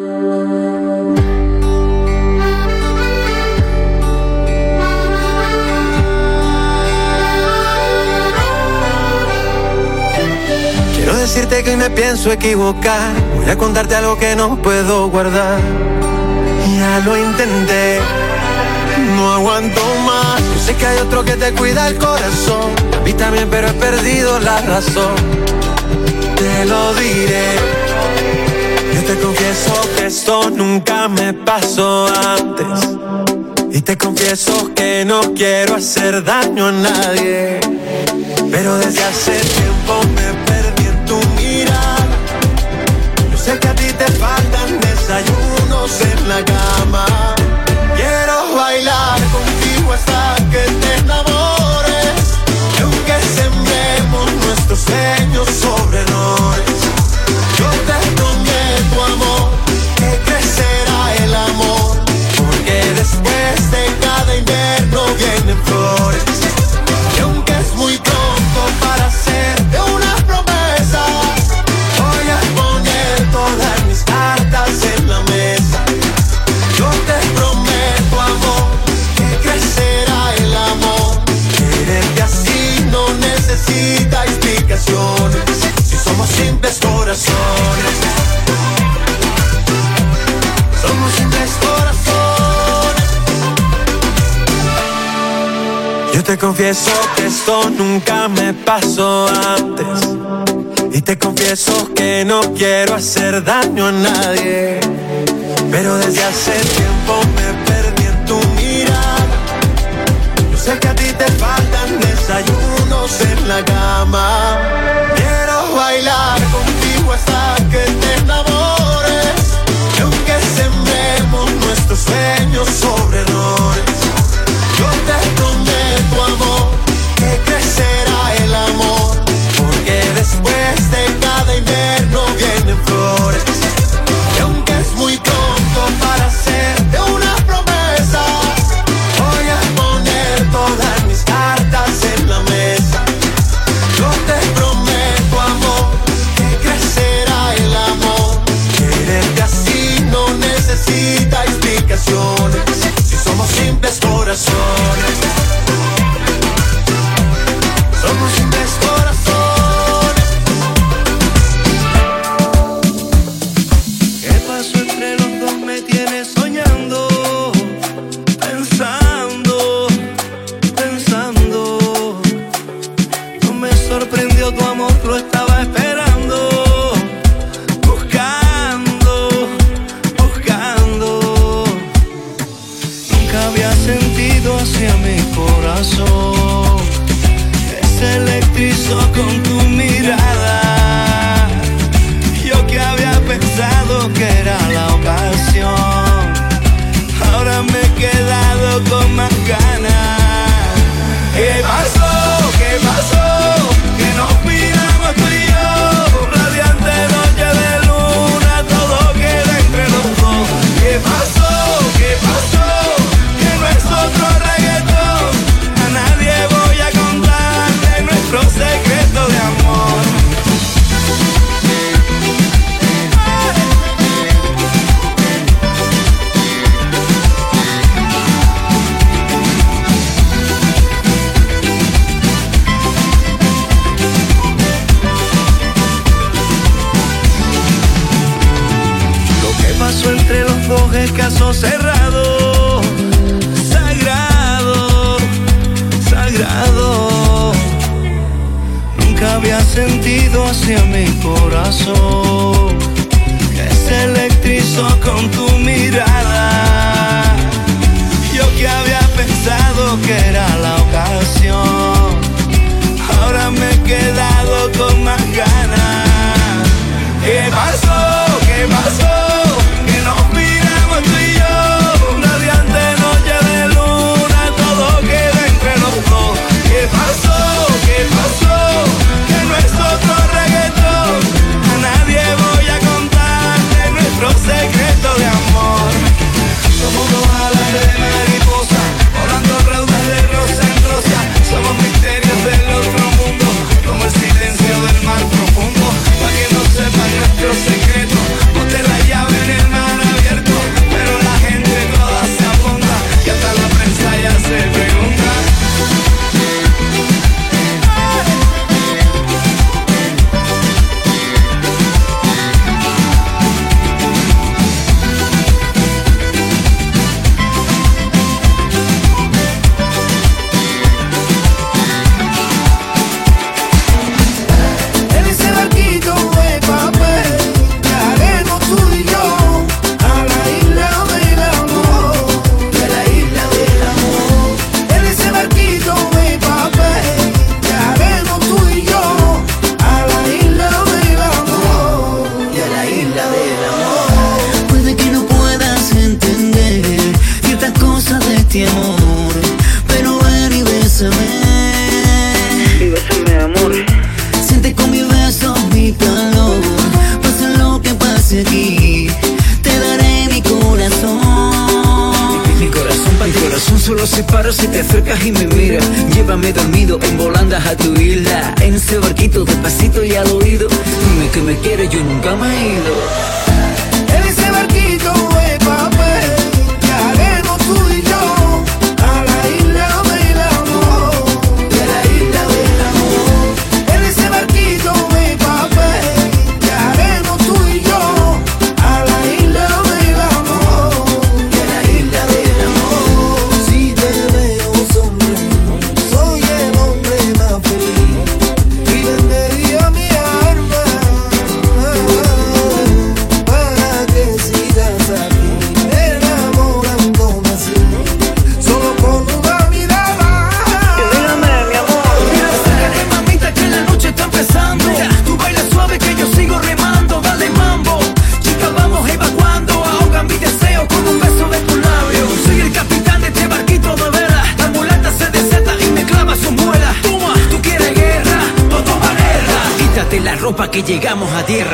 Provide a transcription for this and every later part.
Quiero decirte que hoy me pienso equivocar. Voy a contarte algo que no puedo guardar. Ya lo intenté, no aguanto más. Yo sé que hay otro que te cuida el corazón. A mí también, pero he perdido la razón. Te lo diré. Yo te confieso esto nunca me pasó antes. Y te confieso que no quiero hacer daño a nadie. Pero desde hace tiempo me perdí en tu mirada. Yo sé que a ti te faltan desayunos en la cama. Quiero bailar contigo hasta que te enamores. Y aunque sembremos nuestros sueños sobre errores, yo te prometo amor invierno vienen flores. Confieso que esto nunca me pasó antes. Y te confieso que no quiero hacer daño a nadie. Pero desde hace tiempo me perdí en tu mirada. Yo sé que a ti te faltan desayunos en la cama. Caso Puede que no puedas entender ciertas cosas de este amor, pero ven y bésame. Y bésame, amor. Siente con mi beso mi calor, pase lo que pase aquí, te daré mi corazón. Mi, corazón, mi corazón solo se para si te acercas y me miras. Llévame dormido en volandas a tu isla, en ese barquito despacito y al oído que me quiere, yo nunca me he ido. llegamos a tierra.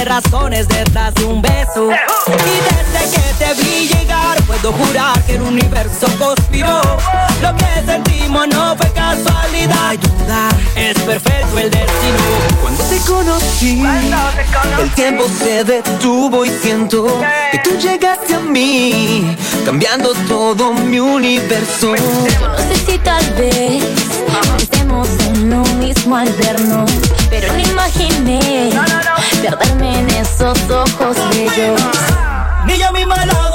tiene rascones detrás de un beso. Y desde que te vi llegar, puedo jurar que el universo conspiró. Lo que sentimos no fue casualidad. No es perfecto el destino conocí, el tiempo se detuvo y siento que tú llegaste a mí, cambiando todo mi universo. No sé si tal vez pensemos en lo mismo al vernos, pero no imaginé perderme en esos ojos bellos. Ni yo misma lo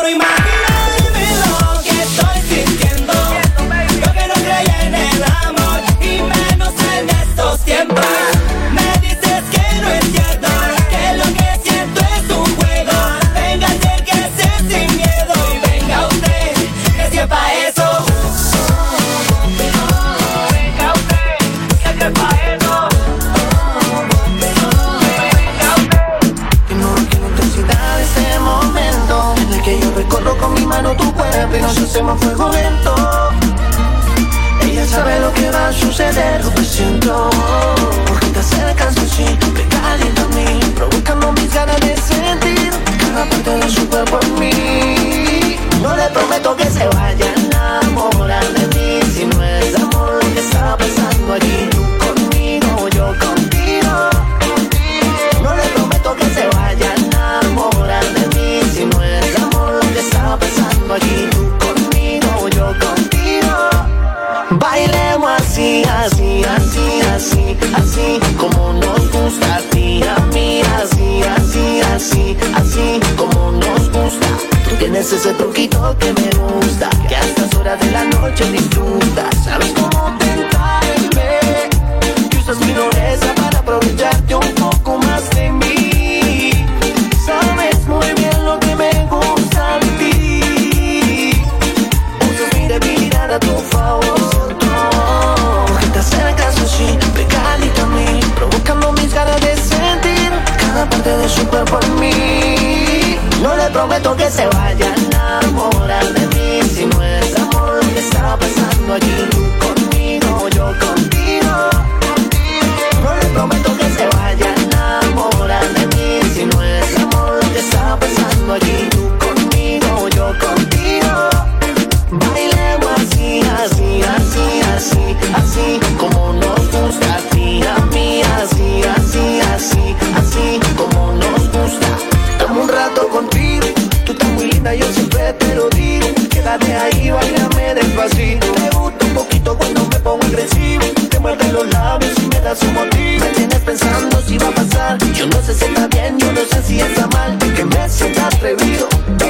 te lo digo. Quédate ahí, bailame despacito. Te gusta un poquito cuando me pongo agresivo. Te muerde los labios y me das un motivo. Me tienes pensando si va a pasar. Yo no sé si está bien, yo no sé si está mal. Que me sienta atrevido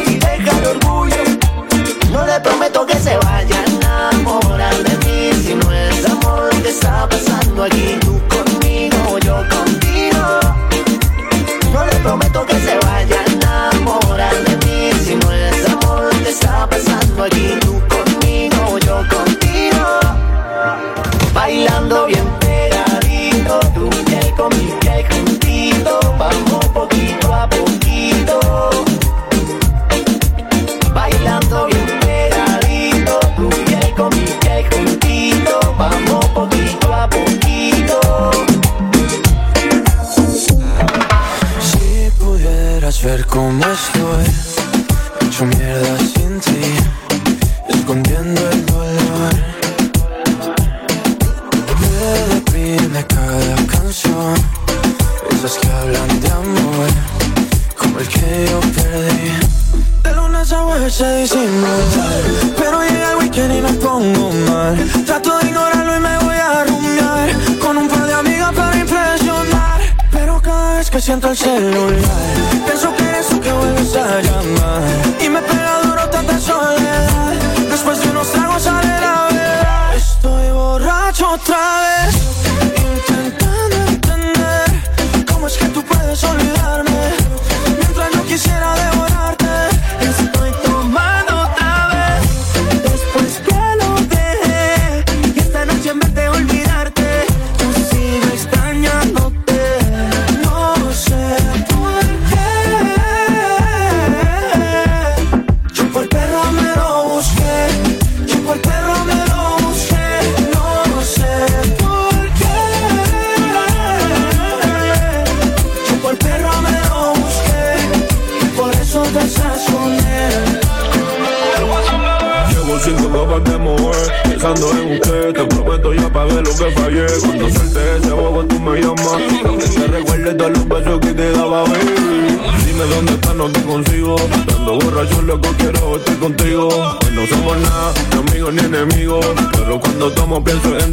y deja el orgullo. No le prometo que se vaya a enamorar de mí. Si no es amor, que está pasando aquí?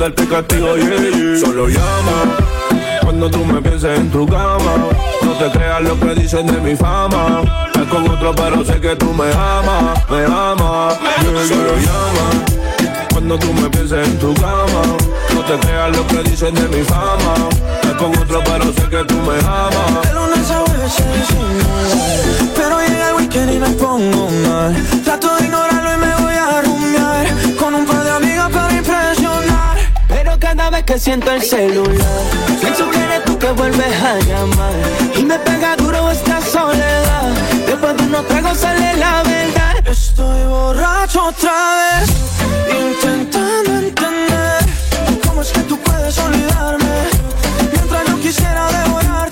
mandarte castigo, yeah, yeah. Solo llama cuando tú me pienses en tu cama. No te creas lo que dicen de mi fama. Estás con otro, pero sé que tú me amas, me amas. Yeah, Solo llama cuando tú me pienses en tu cama. No te creas lo que dicen de mi fama. Estás con otro, pero sé que tú me amas. Lunes a veces, pero llega el weekend y me pongo mal. Trato de ignorar vez que siento el celular. Pienso que eres tú que vuelves a llamar. Y me pega duro esta soledad. Después de unos tragos sale la verdad. Estoy borracho otra vez. Intentando entender cómo es que tú puedes olvidarme. Mientras yo quisiera devorarte.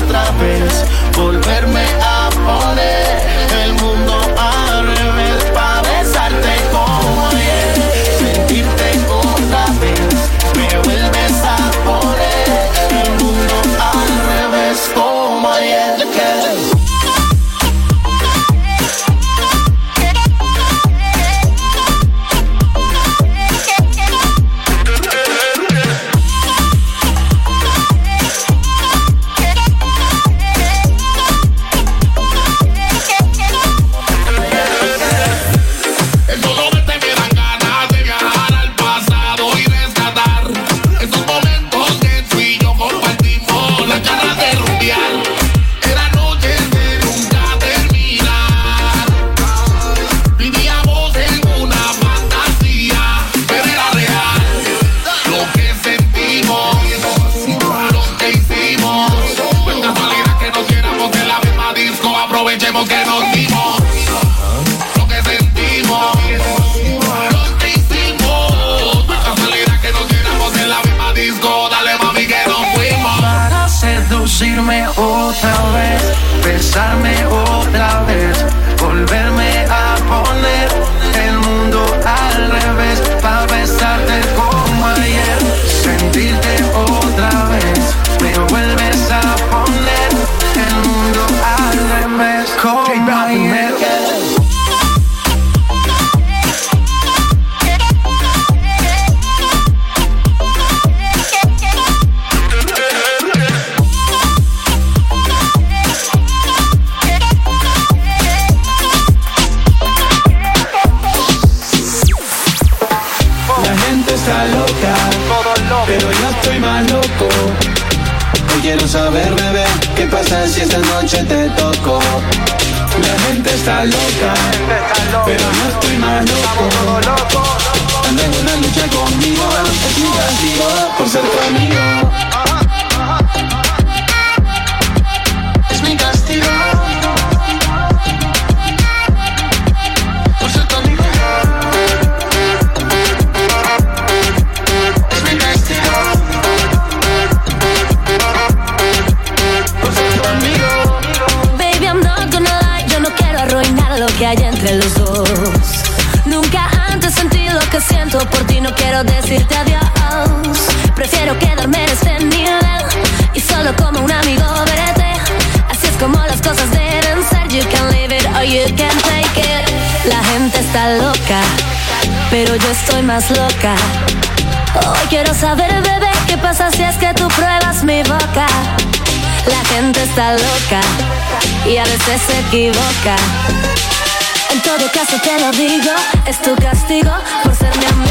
está loca y a veces se equivoca. En todo caso te lo digo, es tu castigo por ser mi amor.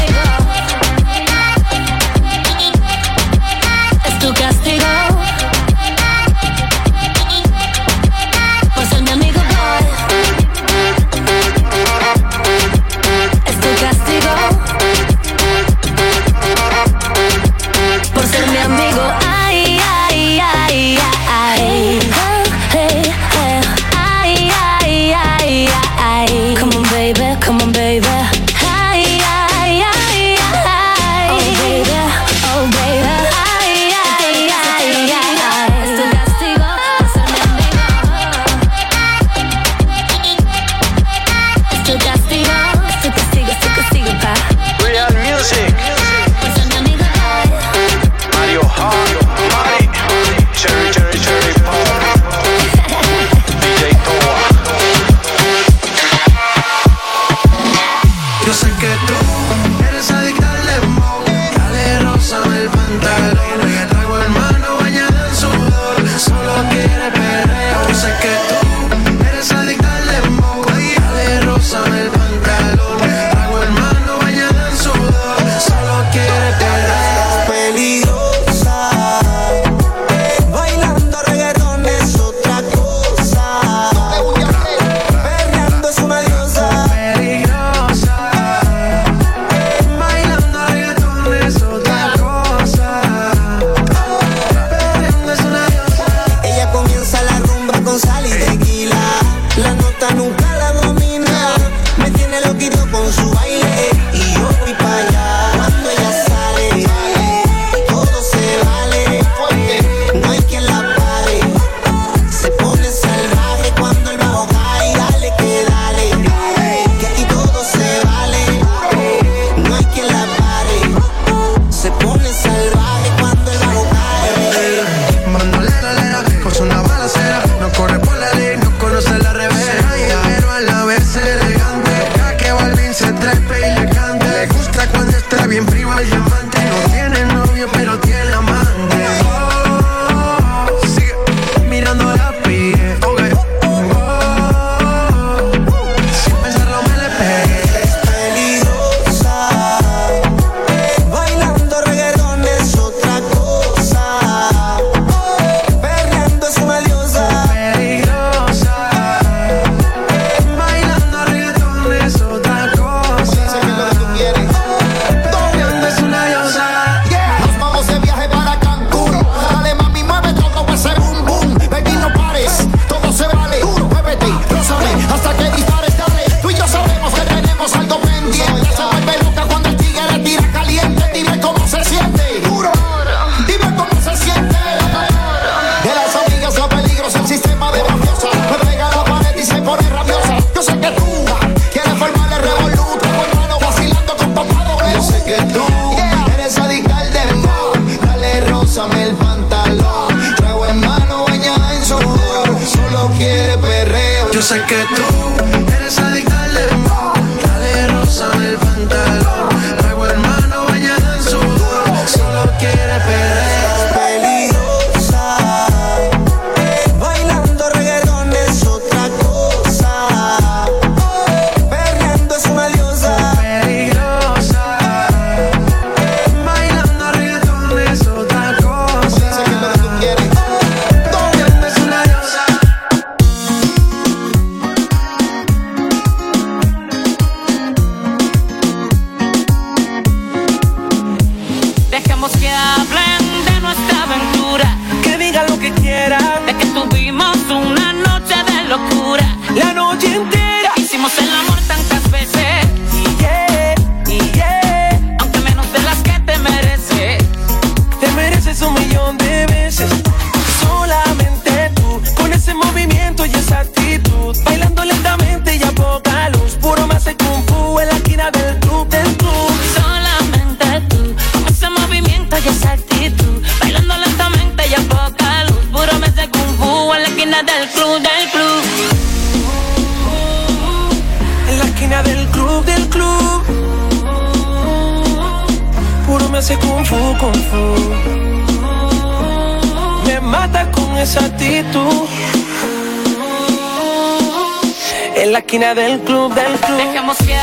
Esquina del club, del club. Dejemos que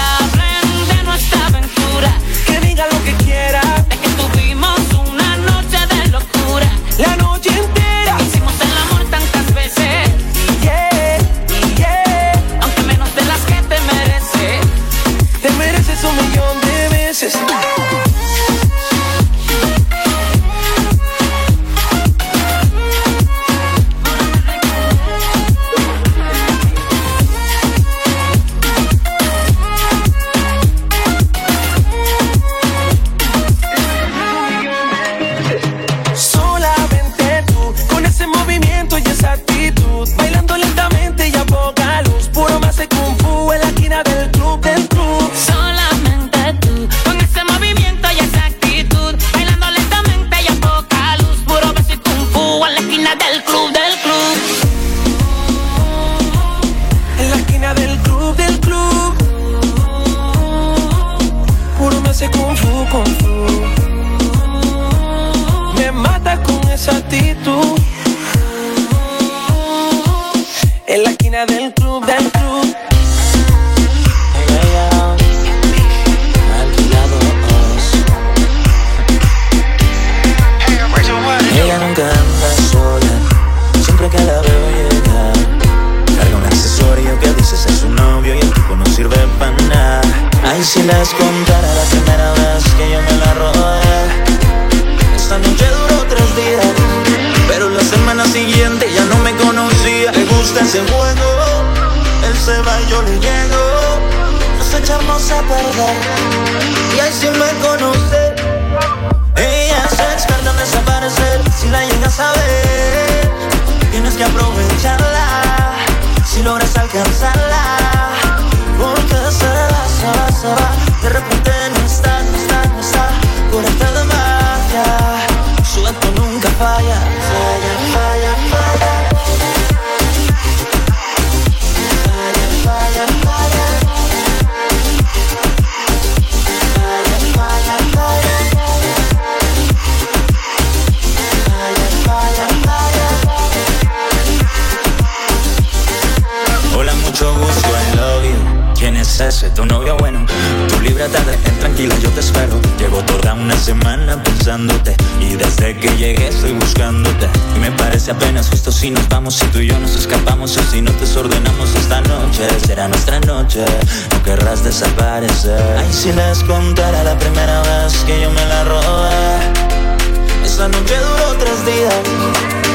Noche duró tres días,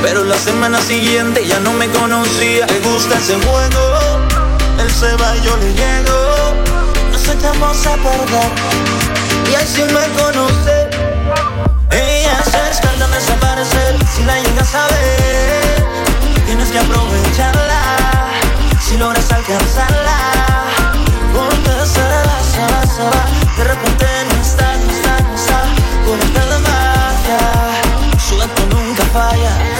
pero la semana siguiente ya no me conocía. Le gusta ese juego, él se va y yo le llego. Nos echamos a perder, y ahí sí me conoce. Ella es experta en desaparecer, si la llegas a ver, tienes que aprovecharla. Si logras alcanzarla, porque se va, se va, se va. De repente esto nunca falla.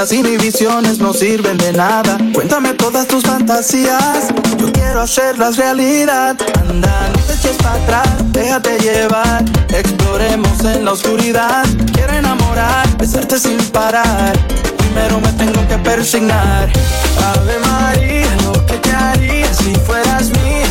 Tantas inhibiciones no sirven de nada. Cuéntame todas tus fantasías. Yo quiero hacerlas realidad. Anda, no te eches para atrás. Déjate llevar. Exploremos en la oscuridad. Quiero enamorar, besarte sin parar. Primero me tengo que persignar. Ave María, lo que te haría si fueras mía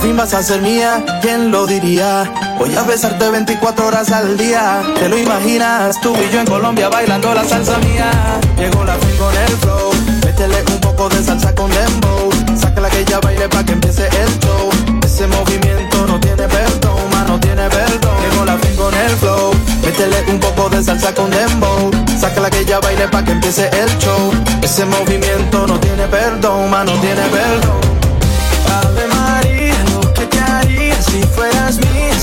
fin vas a ser mía, ¿quién lo diría? Voy a besarte 24 horas al día, te lo imaginas, tú y yo en Colombia bailando la salsa mía. Llegó la fin con el flow, métele un poco de salsa con dembow, sácala que ya baile pa' que empiece el show. Ese movimiento no tiene perdón, ma, no tiene perdón. Llegó la fin con el flow, métele un poco de salsa con dembow, sácala que ya baile pa' que empiece el show. Ese movimiento no tiene perdón, ma, no tiene perdón. as me.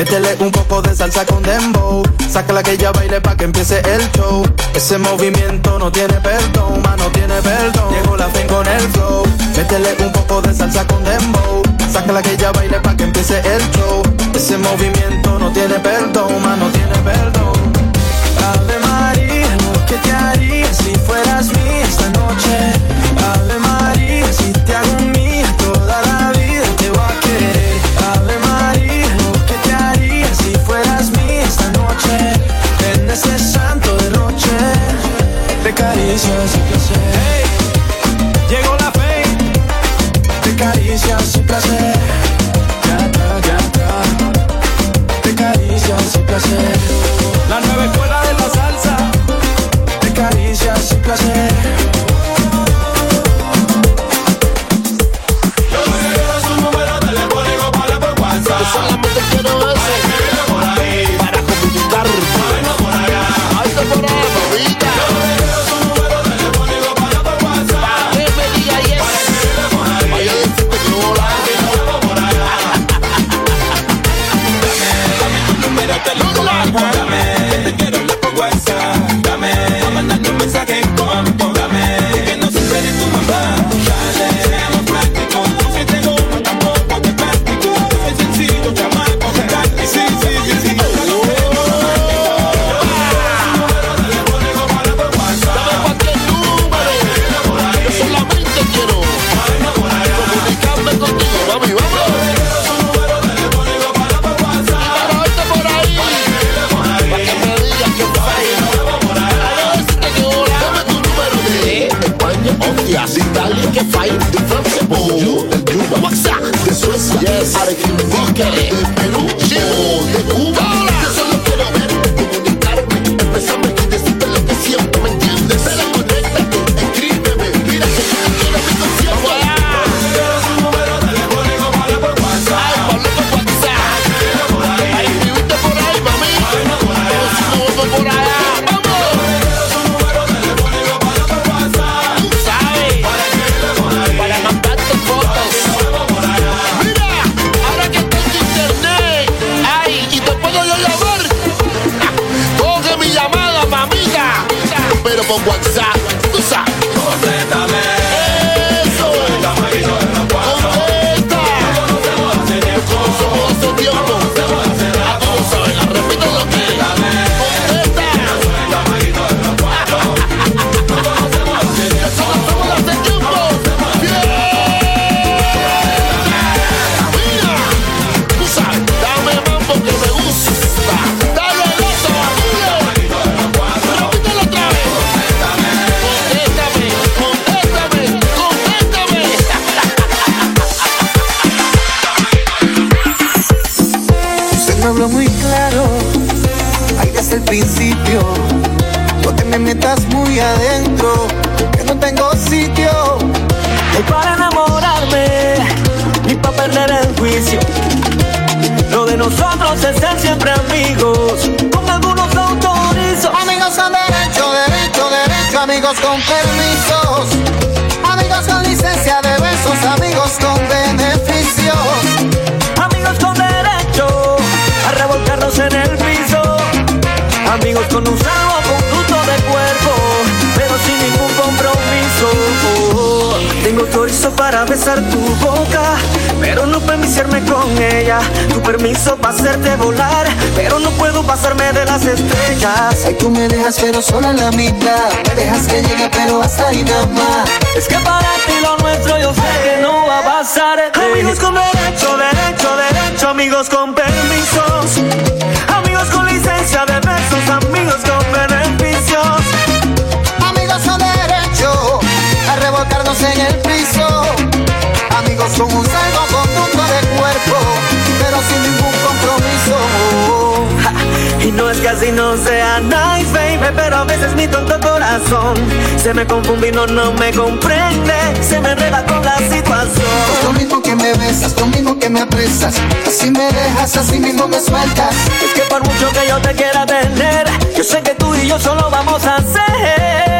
Métele un poco de salsa con dembow. Sácala que ella baile pa' que empiece el show. Ese movimiento no tiene perdón, ma, no tiene perdón. Llegó la fin con el flow. Métele un poco de salsa con dembow. Sácala que ella baile pa' que empiece el show. Ese movimiento no tiene perdón, ma, no tiene perdón. Ave María, si fueras mía esta noche. amigos con permisos, amigos con licencia de besos, amigos con beneficios, amigos con derecho a revolcarnos en el piso, amigos con un sabo conducto de cuerpo. autorizo para besar tu boca, pero no permiciarme con ella. Tu permiso para hacerte volar, pero no puedo pasarme de las estrellas. Ay, tú me dejas, pero sola en la mitad. Me Dejas que llegue, pero hasta ahí nada más. Es que para ti lo nuestro yo sé que no va a pasar. Amigos con derecho, derecho, derecho. Amigos con permisos. Amigos con licencia de besos. Amigos con en el piso. Amigos somos algo conjunto de cuerpo, pero sin ningún compromiso. Y no es que así no sea nice, baby, pero a veces mi tonto corazón se me confunde no, no me comprende, se me enreda con la situación. Es lo mismo que me besas, lo mismo que me apresas, así me dejas, así mismo me sueltas. Es que por mucho que yo te quiera tener, yo sé que tú y yo solo vamos a ser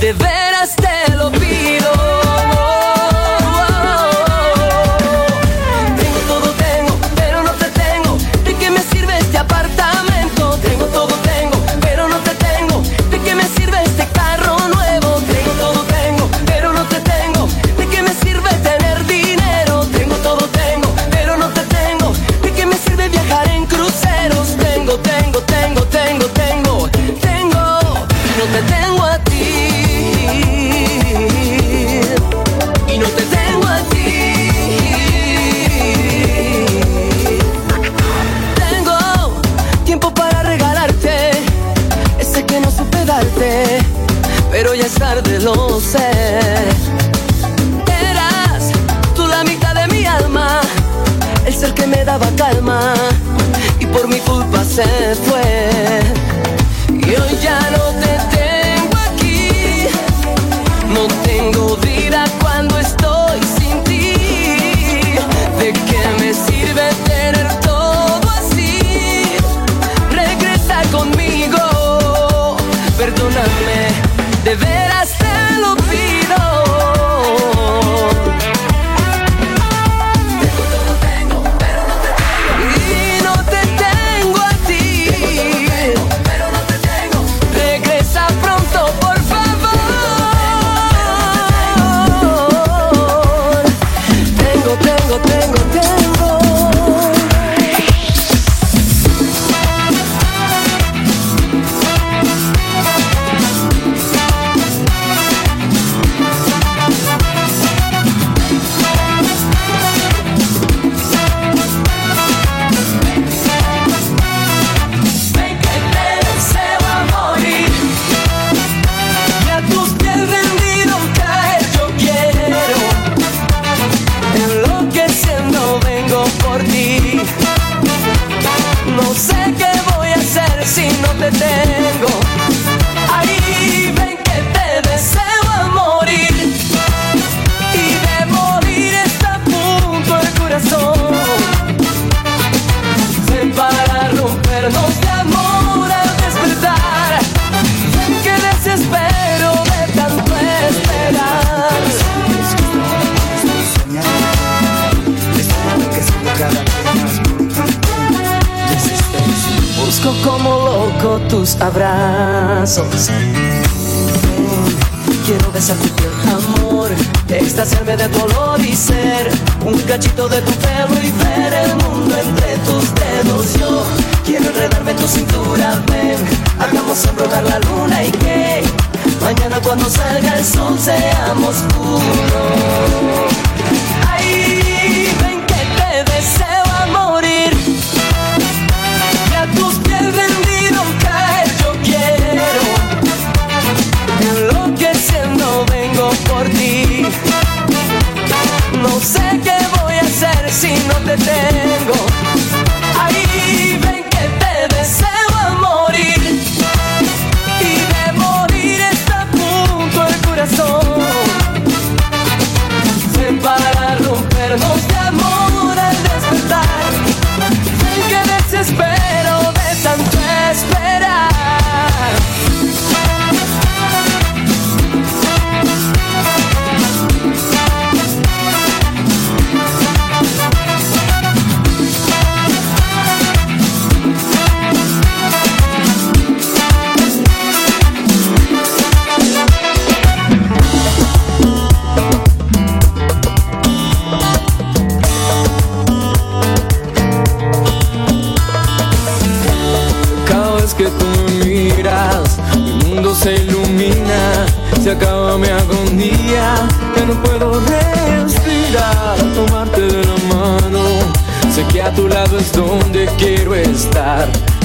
De veras te lo. Abrazos. Quiero besar tu piel, amor Extasiarme de tu olor y ser Un cachito de tu pelo y ver el mundo entre tus dedos. Yo quiero enredarme en tu cintura, ven Hagamos embrollar la luna y que Mañana cuando salga el sol seamos Ay,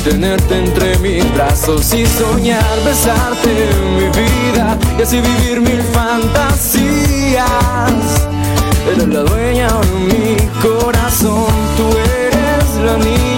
Tenerte entre mis brazos y soñar, besarte en mi vida y así vivir mil fantasías. Eres la dueña de mi corazón, tú eres la niña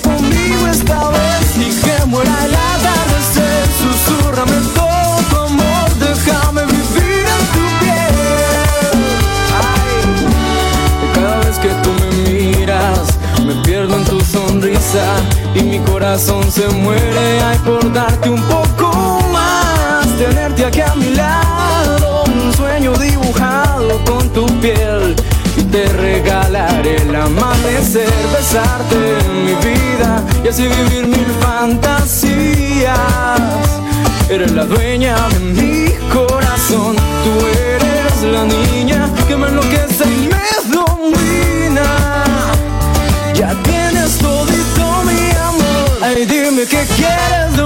Conmigo esta vez y que muera el atardecer. Susurrame todo tu amor, déjame vivir en tu piel. Ay, cada vez que tú me miras, me pierdo en tu sonrisa y mi corazón se muere. Por darte un poco más, tenerte aquí a mi lado, un sueño dibujado con tu piel. Te regalaré el amanecer, besarte en mi vida y así vivir mil fantasías. Eres la dueña de mi corazón, tú eres la niña que me enloquece y me domina. Ya tienes todito mi amor. Ay, dime qué quieres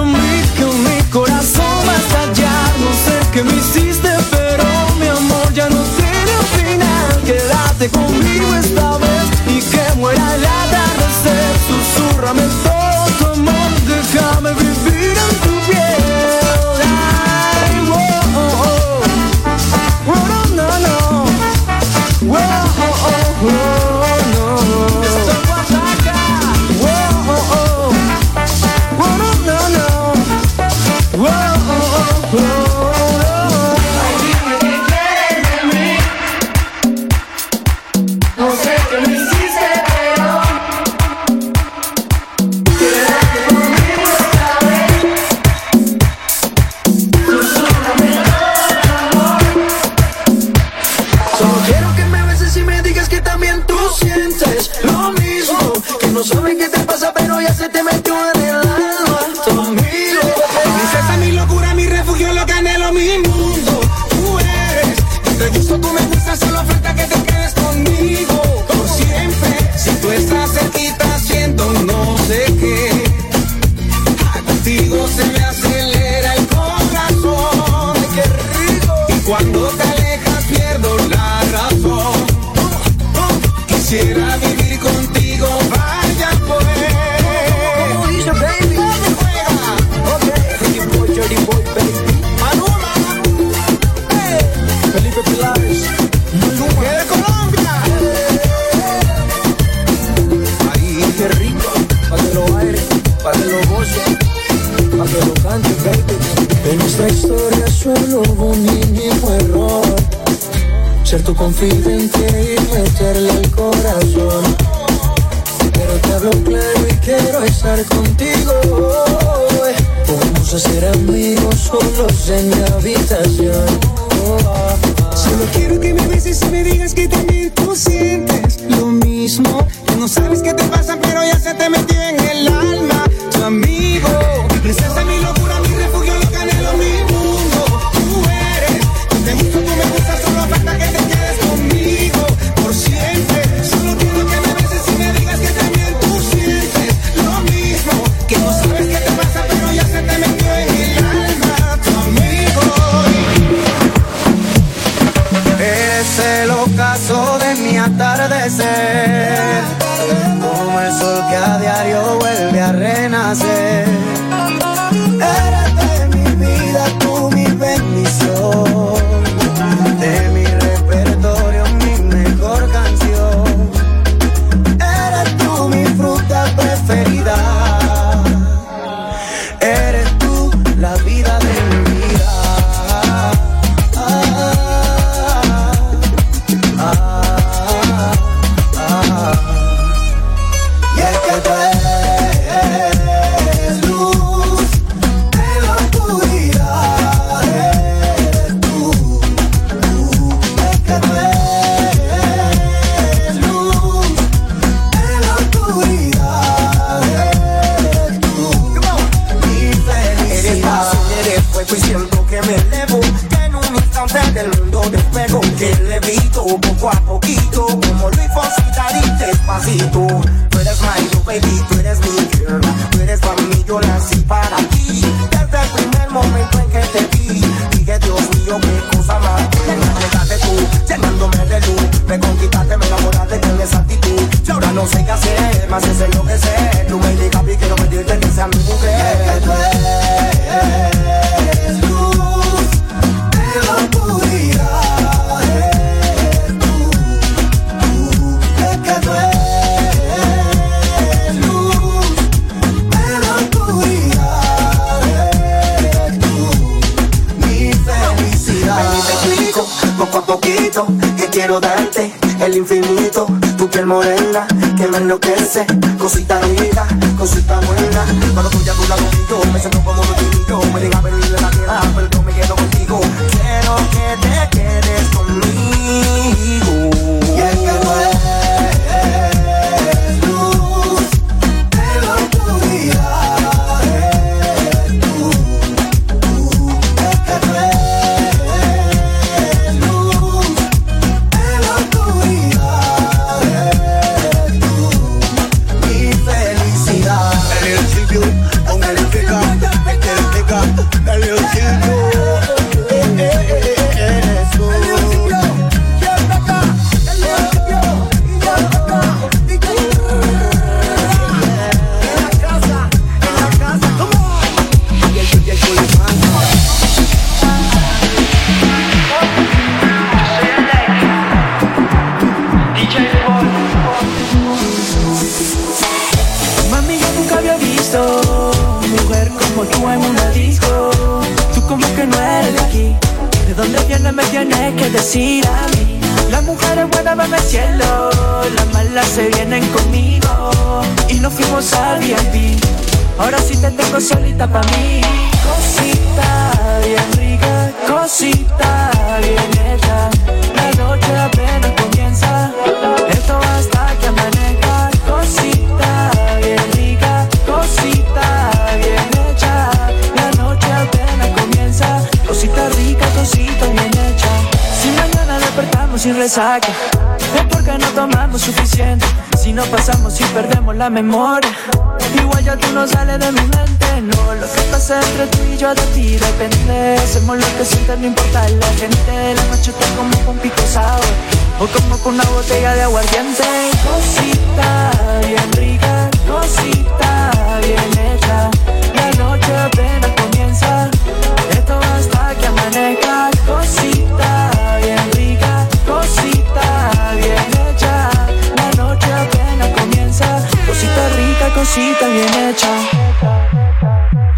contigo hoy. Podemos hacer amigos solos en mi habitación. Solo quiero que me beses y me digas que también tú sientes lo mismo. Tú no sabes qué te pasa, pero ya se te metió en el alma, tu amigo. me haces enloquecer Tú me digas, y quiero pedirte que seas mi mujer. Es que tú eres luz de la oscuridad. Tú, tú Es que tú eres luz de la oscuridad. Tú, mi felicidad. Ven y te explico, poco a poquito Que quiero darte el infinito. Tu piel morena que me enloquece. Cosita linda, cosita buena. Cuando estoy a tu lado contigo, me siento como un niño. Me deja venir de la tierra, pero yo me quedo contigo. Quiero que te pa' mí. Cosita bien rica, cosita bien hecha. La noche apenas comienza. Esto hasta que amanezca. Cosita bien rica, cosita bien hecha. La noche apenas comienza. Cosita rica, cosita bien hecha. Si mañana despertamos sin resaca, es porque no tomamos suficiente. Si no pasamos y perdemos la memoria, igual ya tú no sales de mi mente. No, lo que pasa entre tú y yo de ti depende. Hacemos lo que sientes, no importa la gente. La noche está como con pico sour o como con una botella de aguardiente. Cosita bien rica, cosita bien hecha. La noche apenas comienza. Esto hasta que amanezca. Cosita bien hecha.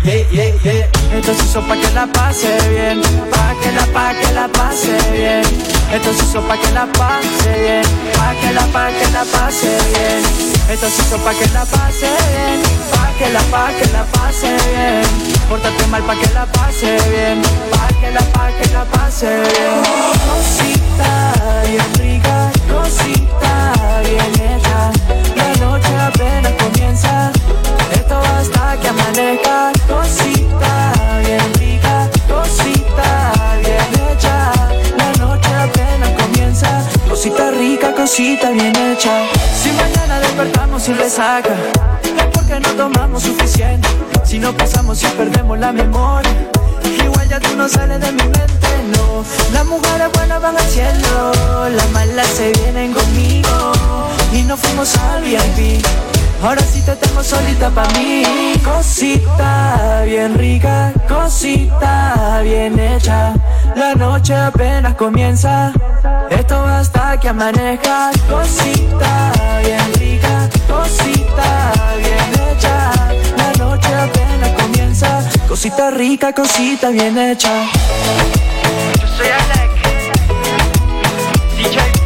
Yeah, yeah, yeah. Esto se hizo pa' que la pase bien, pa' que la, pa' que la pase bien. Esto se hizo pa' que la pase bien, pa' que la, pa' que la pase bien. Esto se hizo pa' que la pase bien, pa' que la, pa' que la pase bien. Pórtate mal pa' que la pase bien, pa' que la, pa' que la pase bien. Cosita bien rica, cosita bien hecha. Apenas comienza, esto hasta que amanezca. Cosita bien rica, cosita bien hecha. La noche apenas comienza, cosita rica, cosita bien hecha. Si mañana despertamos sin resaca, es porque no tomamos suficiente. Si no pasamos y perdemos la memoria. Igual ya tú no sales de mi mente, no Las mujeres buenas van al cielo Las malas se vienen conmigo Y nos fuimos al VIP Ahora sí te tengo solita pa' mí. Cosita bien rica, cosita bien hecha. La noche apenas comienza. Esto hasta que amanezca. Cosita bien rica, cosita bien hecha. La noche apenas comienza. Cosita rica, cosita bien hecha. Yo soy Alec DJ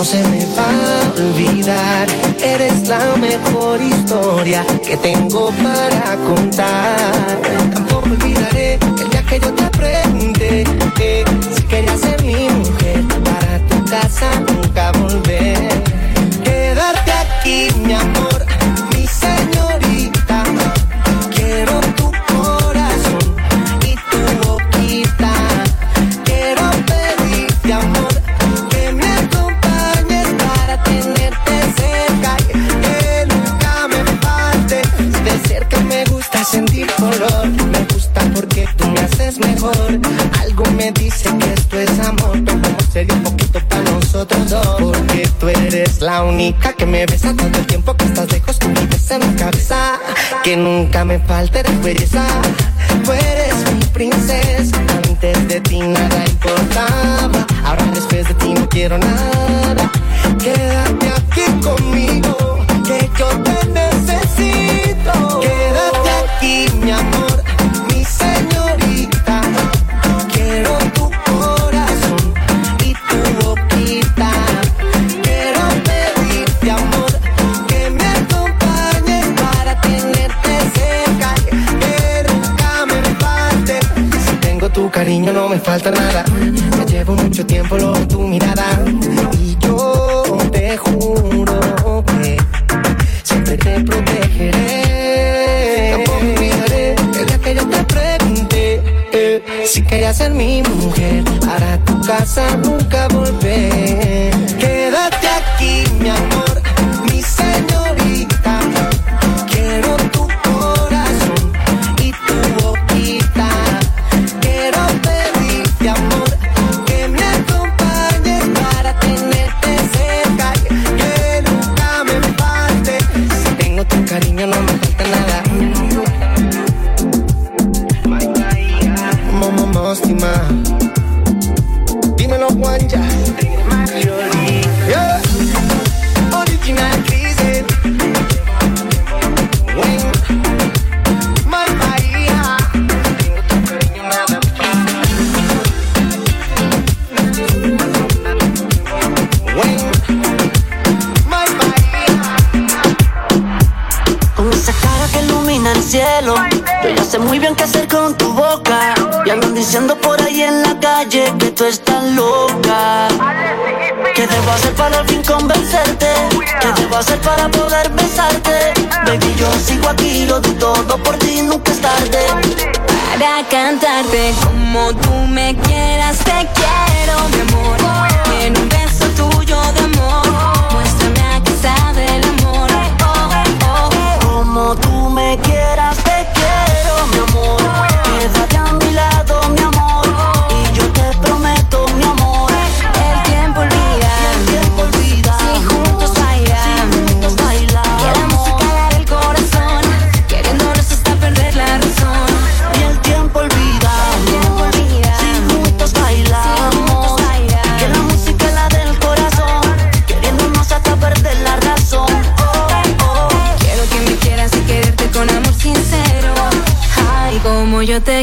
no se me va a olvidar. Eres la mejor historia que tengo para contar. Tampoco olvidaré el día que yo te pregunté que si querías ser mi mujer para tu casa nunca volver. Quédate aquí, mi amor, Algo me dice que esto es amor, pero sería un poquito para nosotros dos. Porque tú eres la única que me besa todo el tiempo que estás lejos, tú vives en mi cabeza. Que nunca me falte de belleza. Tú eres mi princesa, antes de ti nada importaba. Ahora después de ti no quiero nada. Quédate aquí conmigo, que yo te necesito. Quédate aquí, mi amor, cariño no me falta nada. Me llevo mucho tiempo lo de tu mirada y yo te juro que siempre te protegeré. Tampoco olvidaré el día que yo te pregunté si querías ser mi mujer para tu casa nunca volver. Aquí,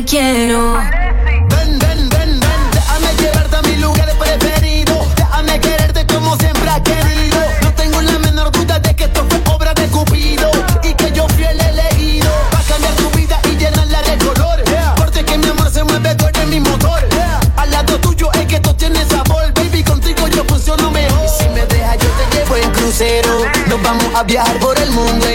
quiero. Ven, ven, ven, ven, déjame llevarte a mi lugar preferido. Déjame quererte como siempre has querido. No tengo la menor duda de que esto fue obra de Cupido y que yo fui el elegido. Va a cambiar tu vida y llenarla de color. Porque que mi amor se mueve, tú mi motor. Al lado tuyo es que tú tienes sabor, baby. Contigo yo funciono mejor. Y si me dejas, yo te llevo en crucero. Nos vamos a viajar por el mundo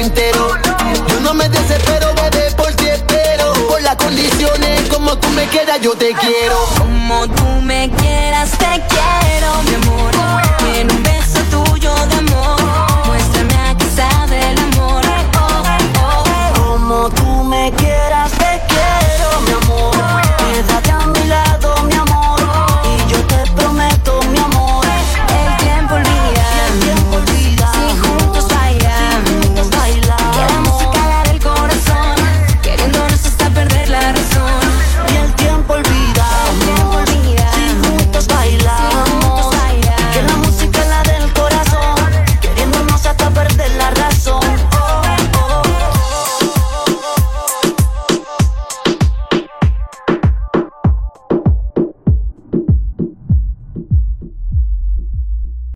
me quedas, yo te quiero. Como tú me quieras, te quiero, mi amor.